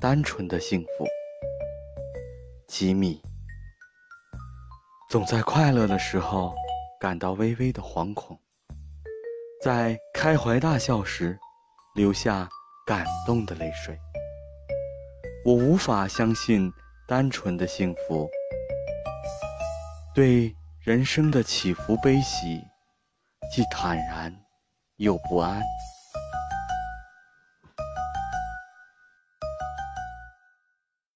单纯的幸福吉米总在快乐的时候感到微微的惶恐在开怀大笑时流下感动的泪水。我无法相信单纯的幸福对人生的起伏悲喜既坦然又不安。